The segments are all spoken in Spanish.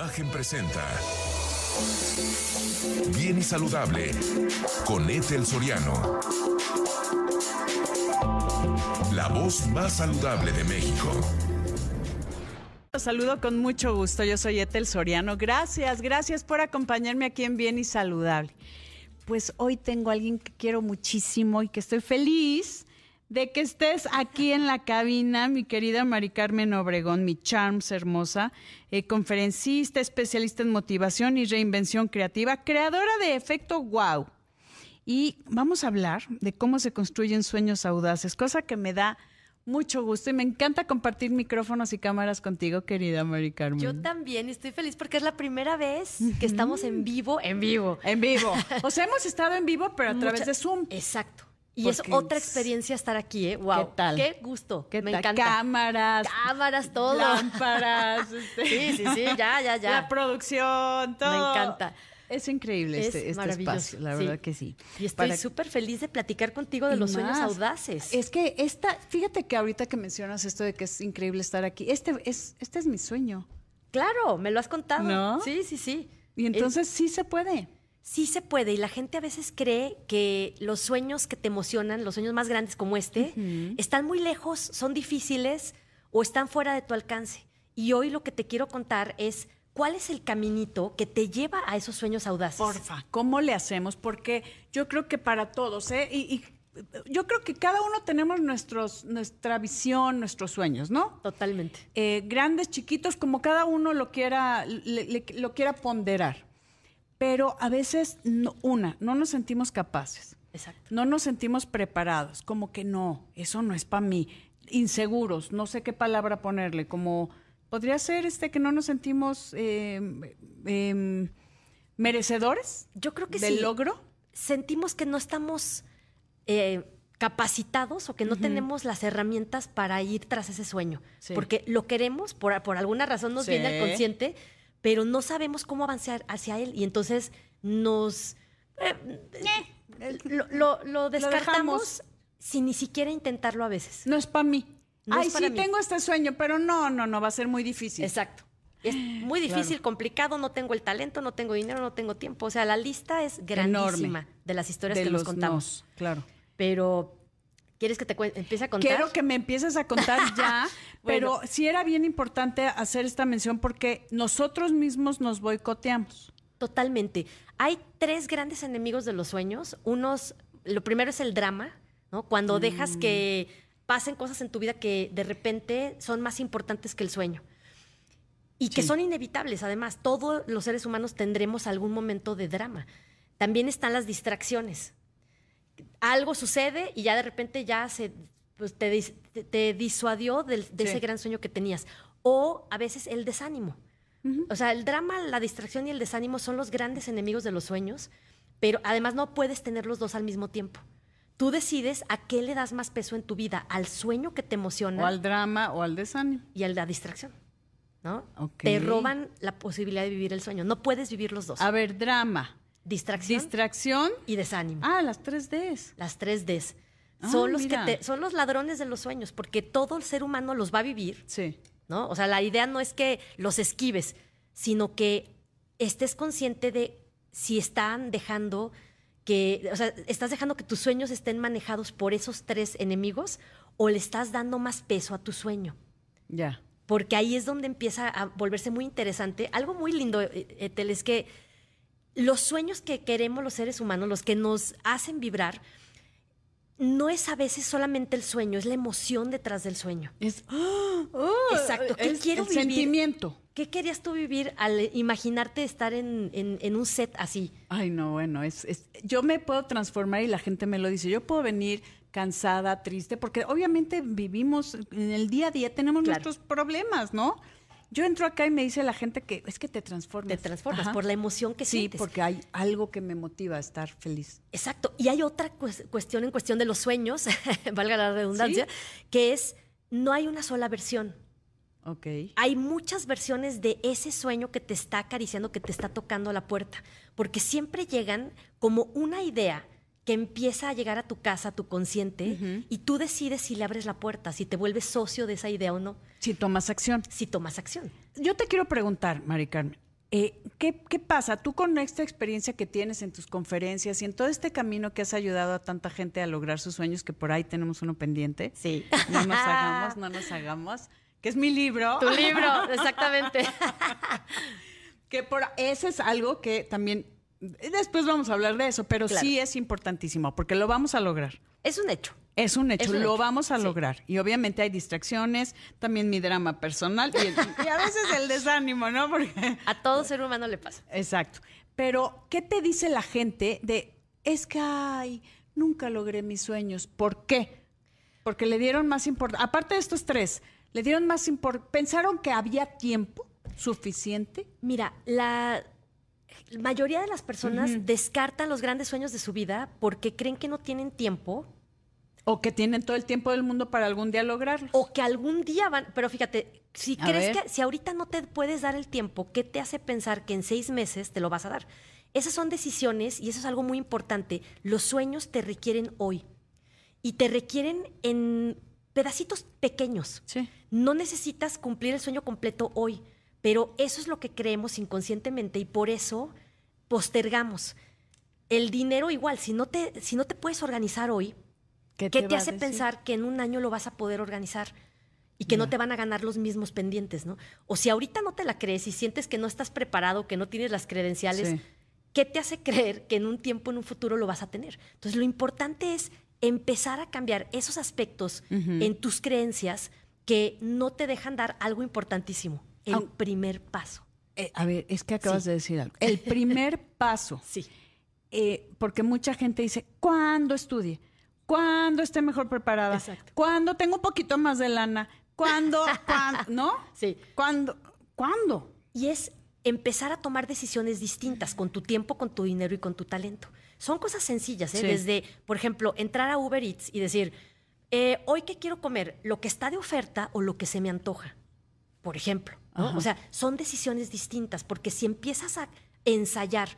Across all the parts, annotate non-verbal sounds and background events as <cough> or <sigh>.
Imagen presenta Bien y Saludable con Ethel Soriano. La voz más saludable de México. Los saludo con mucho gusto. Yo soy Ethel Soriano. Gracias, gracias por acompañarme aquí en Bien y Saludable. Pues hoy tengo a alguien que quiero muchísimo y que estoy feliz de que estés aquí en la cabina, mi querida Mari Carmen Obregón, mi charms hermosa, eh, conferencista, especialista en motivación y reinvención creativa, creadora de Efecto Wow. Y vamos a hablar de cómo se construyen sueños audaces, cosa que me da mucho gusto y me encanta compartir micrófonos y cámaras contigo, querida Mari Carmen. Yo también estoy feliz porque es la primera vez que estamos en vivo, en vivo. En vivo. O sea, hemos estado en vivo, pero a través de Zoom. Exacto. Y es otra experiencia estar aquí, ¿eh? Wow. ¿Qué tal? Qué gusto. ¿Qué Me tal? encanta. Cámaras, Cámaras, todo. lámparas, <laughs> este, Sí, sí, sí, ya, ya, ya. la producción, todo. encanta. Es increíble Es este, este espacio, la sí. verdad que sí. Y estoy Para- súper feliz de platicar contigo de y los sueños audaces. Es que esta, fíjate que ahorita que mencionas esto de que es increíble estar aquí, este es, este es mi sueño. Claro, me lo has contado. ¿No? Sí, sí, sí. Y entonces sí se puede. Sí se puede y la gente a veces cree que los sueños que te emocionan, los sueños más grandes como este, están muy lejos, son difíciles o están fuera de tu alcance. Y hoy lo que te quiero contar es cuál es el caminito que te lleva a esos sueños audaces. Porfa, ¿cómo le hacemos? Porque yo creo que para todos, ¿eh? Y, y yo creo que cada uno tenemos nuestros, nuestra visión, nuestros sueños, ¿no? Totalmente. eh, grandes, chiquitos, como cada uno lo quiera, le- le- lo quiera ponderar. Pero a veces, no- una, no nos sentimos capaces, Exacto. no nos sentimos preparados, como que no, eso no es para mí. Inseguros, no sé qué palabra ponerle, como podría ser este que no nos sentimos eh, merecedores Yo creo que del sí. logro. sentimos que no estamos eh, capacitados o que no tenemos las herramientas para ir tras ese sueño. Sí. Porque lo queremos, por, por alguna razón nos Sí. viene al consciente, pero no sabemos cómo avanzar hacia él y entonces nos... eh, lo, lo- lo descartamos sin ni siquiera intentarlo a veces. No es para mí. No Ay, para sí, mí. tengo este sueño, pero no, no, no, va a ser muy difícil. Exacto. Es muy difícil, complicado, no tengo el talento, no tengo dinero, no tengo tiempo. O sea, la lista es grandísima de las historias de que los nos contamos. nos, claro. Pero, ¿quieres que te empiece a contar? Quiero que me empieces a contar ya, <laughs> pero sí era bien importante hacer esta mención porque nosotros mismos nos boicoteamos. Totalmente. Hay tres grandes enemigos de los sueños. Unos, lo primero es el drama, ¿no? Cuando dejas Mm. que pasen cosas en tu vida que de repente son más importantes que el sueño. Y que son inevitables, además. Todos los seres humanos tendremos algún momento de drama. También están las distracciones. Algo sucede y ya de repente ya se pues, te, dis- te- te disuadió de Sí. ese gran sueño que tenías. O a veces el desánimo. O sea, el drama, la distracción y el desánimo son los grandes enemigos de los sueños, pero además no puedes tener los dos al mismo tiempo. Tú decides a qué le das más peso en tu vida, al sueño que te emociona O al drama o al desánimo. y a la distracción. ¿no? Ok. Te roban la posibilidad de vivir el sueño. No puedes vivir los dos. A ver, drama, Distracción distracción. y desánimo. Ah, las tres Ds. Las tres Ds. Ah, Son los mira. que te, son los ladrones de los sueños, porque todo el ser humano los va a vivir, Sí. ¿no? O sea, la idea no es que los esquives, sino que estés consciente de si están dejando que, o sea, estás dejando que tus sueños estén manejados por esos tres enemigos o le estás dando más peso a tu sueño. Ya. porque ahí es donde empieza a volverse muy interesante. Algo muy lindo, eh, Etel, es que los sueños que queremos los seres humanos, los que nos hacen vibrar, no es a veces solamente el sueño, es la emoción detrás del sueño. Es, ¡Ah! ¡Ah! Exacto. ¿Qué Es quiero el vivir? sentimiento. ¿Qué querías tú vivir al imaginarte estar en, en- en un set así? Ay, no, bueno, es, es- yo me puedo transformar y la gente me lo dice. Yo puedo venir cansada, triste, porque obviamente vivimos en el día a día, tenemos Claro. nuestros problemas, ¿no? Yo entro acá y me dice la gente que es que te transformas. Te transformas Ajá. por la emoción que Sí, sientes. porque hay algo que me motiva a estar feliz. Exacto. Y hay otra cues- cuestión en cuestión de los sueños, <laughs> valga la redundancia, que es no hay una sola versión. Ok. hay muchas versiones de ese sueño que te está acariciando, que te está tocando la puerta, porque siempre llegan como una idea que empieza a llegar a tu casa, a tu consciente, y tú decides si le abres la puerta, si te vuelves socio de esa idea o no, Si tomas acción. si tomas acción. Yo te quiero preguntar, Mari Carmen, Eh, ¿qué, ¿Qué pasa? Tú con esta experiencia que tienes en tus conferencias y en todo este camino que has ayudado a tanta gente a lograr sus sueños, que por ahí tenemos uno pendiente. Sí. No nos <laughs> hagamos, no nos hagamos. Que es mi libro. Tu libro, <laughs> exactamente. que por ese es algo que también después vamos a hablar de eso, pero Claro. sí es importantísimo porque lo vamos a lograr. Es un hecho. Es un hecho, Es un lo hecho, vamos a sí. lograr. Y obviamente hay distracciones, también mi drama personal y, y a veces el desánimo, ¿no? Porque A todo ser humano le pasa. Exacto. Pero, ¿qué te dice la gente de, es que, ay, nunca logré mis sueños? ¿Por qué? Porque le dieron más importancia, aparte de estos tres, le dieron más importancia, pensaron que había tiempo suficiente. Mira, la mayoría de las personas descartan los grandes sueños de su vida porque creen que no tienen tiempo O que tienen todo el tiempo del mundo para algún día lograrlo. o que algún día van. Pero fíjate, si A crees ver. que si ahorita no te puedes dar el tiempo, ¿qué te hace pensar que en seis meses te lo vas a dar? Esas son decisiones y eso es algo muy importante. Los sueños te requieren hoy y te requieren en pedacitos pequeños. Sí. No necesitas cumplir el sueño completo hoy, pero eso es lo que creemos inconscientemente y por eso postergamos. El dinero igual, si no te, si no te puedes organizar hoy, ¿qué te, hace pensar que en un año lo vas a poder organizar? Y que no te van a ganar los mismos pendientes, ¿no? O si ahorita no te la crees y sientes que no estás preparado, que no tienes las credenciales, Sí. ¿qué te hace creer que en un tiempo, en un futuro lo vas a tener? Entonces, lo importante es empezar a cambiar esos aspectos en tus creencias que no te dejan dar algo importantísimo, el primer paso. Eh, a ver, es que acabas Sí. de decir algo. El primer <laughs> paso. Sí. eh, porque mucha gente dice, ¿cuándo estudie? ¿Cuándo esté mejor preparada? Exacto. ¿Cuándo tengo un poquito más de lana? ¿Cuándo? <laughs> ¿Cuándo? ¿No? Sí. ¿Cuándo? ¿Cuándo? Y es empezar a tomar decisiones distintas con tu tiempo, con tu dinero y con tu talento. Son cosas sencillas, ¿eh? Sí. Desde, por ejemplo, entrar a Uber Eats y decir, eh, hoy qué quiero comer, lo que está de oferta o lo que se me antoja, por ejemplo. O sea, son decisiones distintas, porque si empiezas a ensayar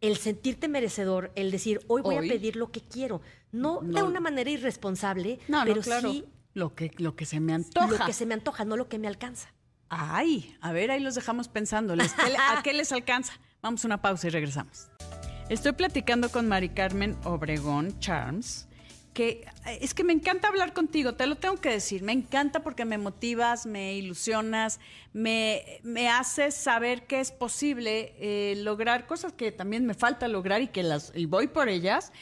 el sentirte merecedor, el decir, hoy voy Hoy. a pedir lo que quiero, no, de una manera irresponsable, No, pero claro. sí Lo que, lo que se me antoja. lo que se me antoja, no lo que me alcanza. Ay, a ver, ahí los dejamos pensando. ¿Les- qué le- ¿A qué les alcanza? Vamos a una pausa y regresamos. Estoy platicando con Mari Carmen Obregón Charms, que eh, es que me encanta hablar contigo, te lo tengo que decir. Me encanta porque me motivas, me ilusionas, me, me haces saber que es posible eh, lograr cosas que también me falta lograr y que las y voy por ellas.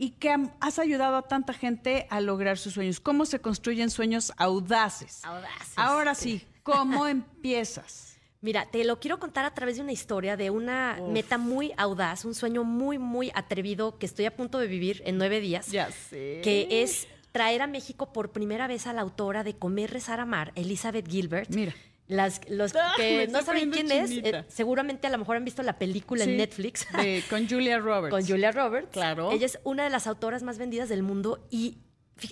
Y que has ayudado a tanta gente a lograr sus sueños. ¿Cómo se construyen sueños audaces? Audaces, Ahora sí. sí, ¿cómo <laughs> empiezas? Mira, te lo quiero contar a través de una historia de una meta muy audaz, un sueño muy, muy atrevido que estoy a punto de vivir en nueve días, sé. que es traer a México por primera vez a la autora de Comer, Rezar, Amar, Elizabeth Gilbert. Mira. Las, los <laughs> Ah, que no saben quién es, eh, seguramente a lo mejor han visto la película Sí, en Netflix. de- con Julia Roberts. con Julia Roberts. Claro. Ella es una de las autoras más vendidas del mundo y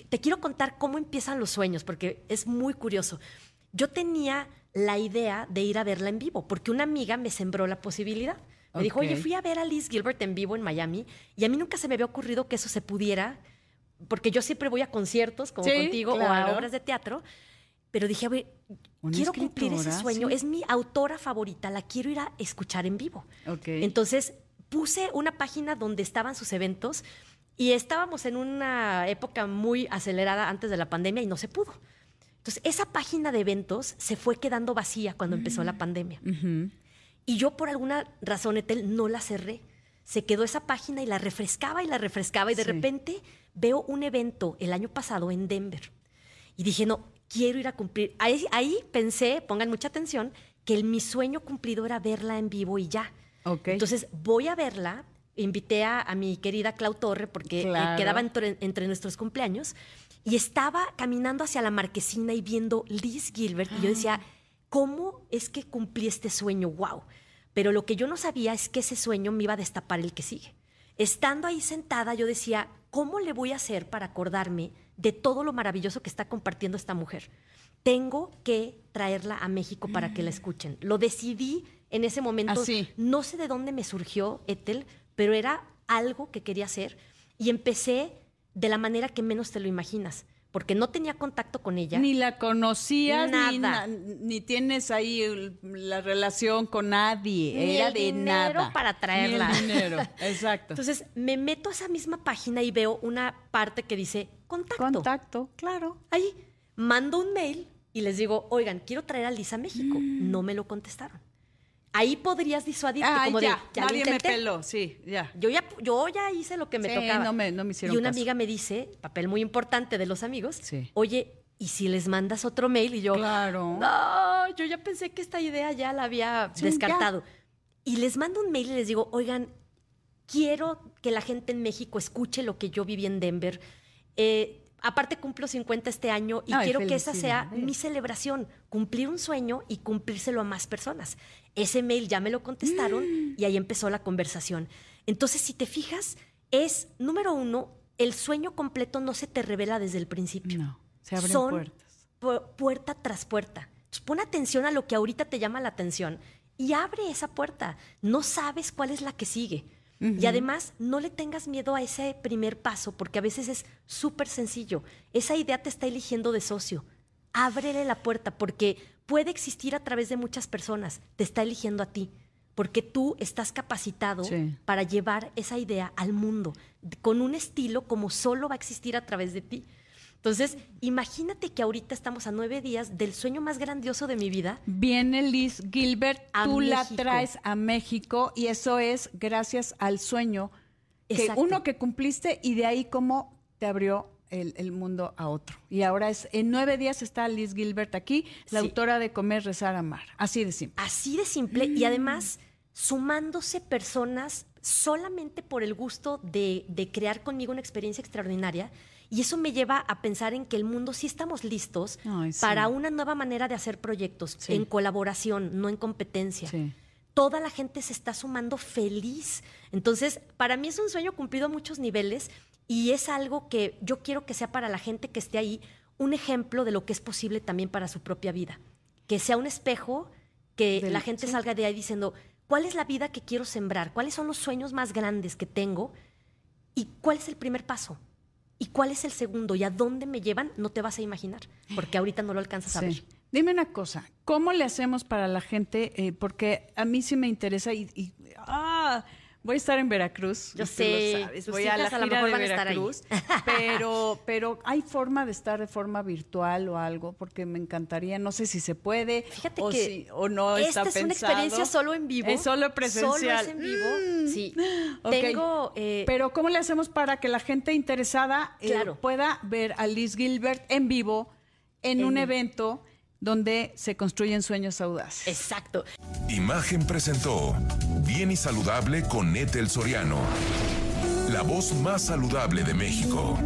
te quiero contar cómo empiezan los sueños, porque es muy curioso. Yo tenía la idea de ir a verla en vivo, porque una amiga me sembró la posibilidad. Me dijo, oye, fui a ver a Liz Gilbert en vivo en Miami y a mí nunca se me había ocurrido que eso se pudiera, porque yo siempre voy a conciertos como Sí, contigo o a obras de teatro, pero dije, Una quiero cumplir ese sueño, sí. es mi autora favorita, la quiero ir a escuchar en vivo. Entonces puse una página donde estaban sus eventos y estábamos en una época muy acelerada antes de la pandemia y no se pudo. Entonces esa página de eventos se fue quedando vacía cuando empezó la pandemia. Ujú. Y yo por alguna razón, Etel, no la cerré. Se quedó esa página y la refrescaba y la refrescaba y de Sí. repente veo un evento el año pasado en Denver. Y dije, no, quiero ir a cumplir. Ahí, ahí pensé, pongan mucha atención, que el- mi sueño cumplido era verla en vivo y ya. Entonces voy a verla. Invité a, a mi querida Clau Torre porque eh, Claro. quedaba entre, entre nuestros cumpleaños y estaba caminando hacia la marquesina y viendo Liz Gilbert y yo decía, ¿cómo es que cumplí este sueño? ¡Wow! Pero lo que yo no sabía es que ese sueño me iba a destapar el que sigue. Estando ahí sentada, yo decía, ¿cómo le voy a hacer para acordarme de todo lo maravilloso que está compartiendo esta mujer? Tengo que traerla a México para que la escuchen. Lo decidí en ese momento. Así. No sé de dónde me surgió Ethel, pero era algo que quería hacer y empecé de la manera que menos te lo imaginas. porque no tenía contacto con ella. Ni la conocías, ni, na- ni tienes ahí la relación con nadie. Ni Era el de dinero nada. para traerla. Ni el dinero, <laughs> exacto. Entonces me meto a esa misma página y veo una parte que dice contacto. Contacto, claro. Ahí mando un mail y les digo, oigan, quiero traer a Lisa a México. Mm. No me lo contestaron. Ahí podrías disuadirte Ay, como ya, de, ya lo nadie me peló, sí, ya. Yo ya, yo ya hice lo que me Sí, tocaba. no me- no me hicieron y una caso. amiga me dice, papel muy importante de los amigos, Sí. oye, ¿y si les mandas otro mail? Y yo, Claro. no, yo ya pensé que esta idea ya la había Sí, descartado. Y les mando un mail y les digo, oigan, quiero que la gente en México escuche lo que yo viví en Denver. Eh, aparte cumplo 50 este año y Ay, quiero que esa sea mi celebración, cumplir un sueño y cumplírselo a más personas. Ese mail ya me lo contestaron y ahí empezó la conversación. Entonces, si te fijas, es, número uno, el sueño completo no se te revela desde el principio. No, se abren Son puertas. pu- puerta tras puerta. Entonces, pon atención a lo que ahorita te llama la atención y abre esa puerta. No sabes cuál es la que sigue. Y además, no le tengas miedo a ese primer paso, porque a veces es súper sencillo. Esa idea te está eligiendo de socio. Ábrele la puerta, porque puede existir a través de muchas personas. Te está eligiendo a ti, porque tú estás capacitado Sí. para llevar esa idea al mundo, con un estilo como solo va a existir a través de ti. Entonces, imagínate que ahorita estamos a nueve días del sueño más grandioso de mi vida. Viene Liz Gilbert, A tú la traes a México y eso es gracias al sueño que Exacto. uno que cumpliste y de ahí cómo te abrió el, el mundo a otro. Y ahora es, en nueve días está Liz Gilbert aquí, la Sí. autora de Comer, Rezar, Amar. Así de simple. Así de simple y además sumándose personas solamente por el gusto de, de crear conmigo una experiencia extraordinaria. Y eso me lleva a pensar en que el mundo sí estamos listos Ay, sí. para una nueva manera de hacer proyectos, Sí. en colaboración, no en competencia. Sí. Toda la gente se está sumando feliz. Entonces, para mí es un sueño cumplido a muchos niveles y es algo que yo quiero que sea para la gente que esté ahí un ejemplo de lo que es posible también para su propia vida. Que sea un espejo, que la gente sí. salga de ahí diciendo, ¿cuál es la vida que quiero sembrar? ¿Cuáles son los sueños más grandes que tengo? ¿Y cuál es el primer paso? ¿Y cuál es el segundo? ¿Y a dónde me llevan? No te vas a imaginar, porque ahorita no lo alcanzas a ver. Dime una cosa, ¿cómo le hacemos para la gente? Eh, porque a mí sí me interesa y, y- ah, voy a estar en Veracruz. Yo sé, lo sabes, tus voy a la hijas a lo gira mejor de van a estar ahí. Veracruz, <laughs> pero, pero hay forma de estar de forma virtual o algo, porque me encantaría, no sé si se puede Fíjate o, que si- o no esta está es una pensado. experiencia solo en vivo. Es solo presencial. Solo es en vivo. Sí. Ok. Tengo. eh, Pero ¿cómo le hacemos para que la gente interesada eh, Claro. pueda ver a Liz Gilbert en vivo en, En un evento donde se construyen sueños audaces? exacto. Imagen presentó Bien y Saludable con Ethel Soriano. La voz más saludable de México.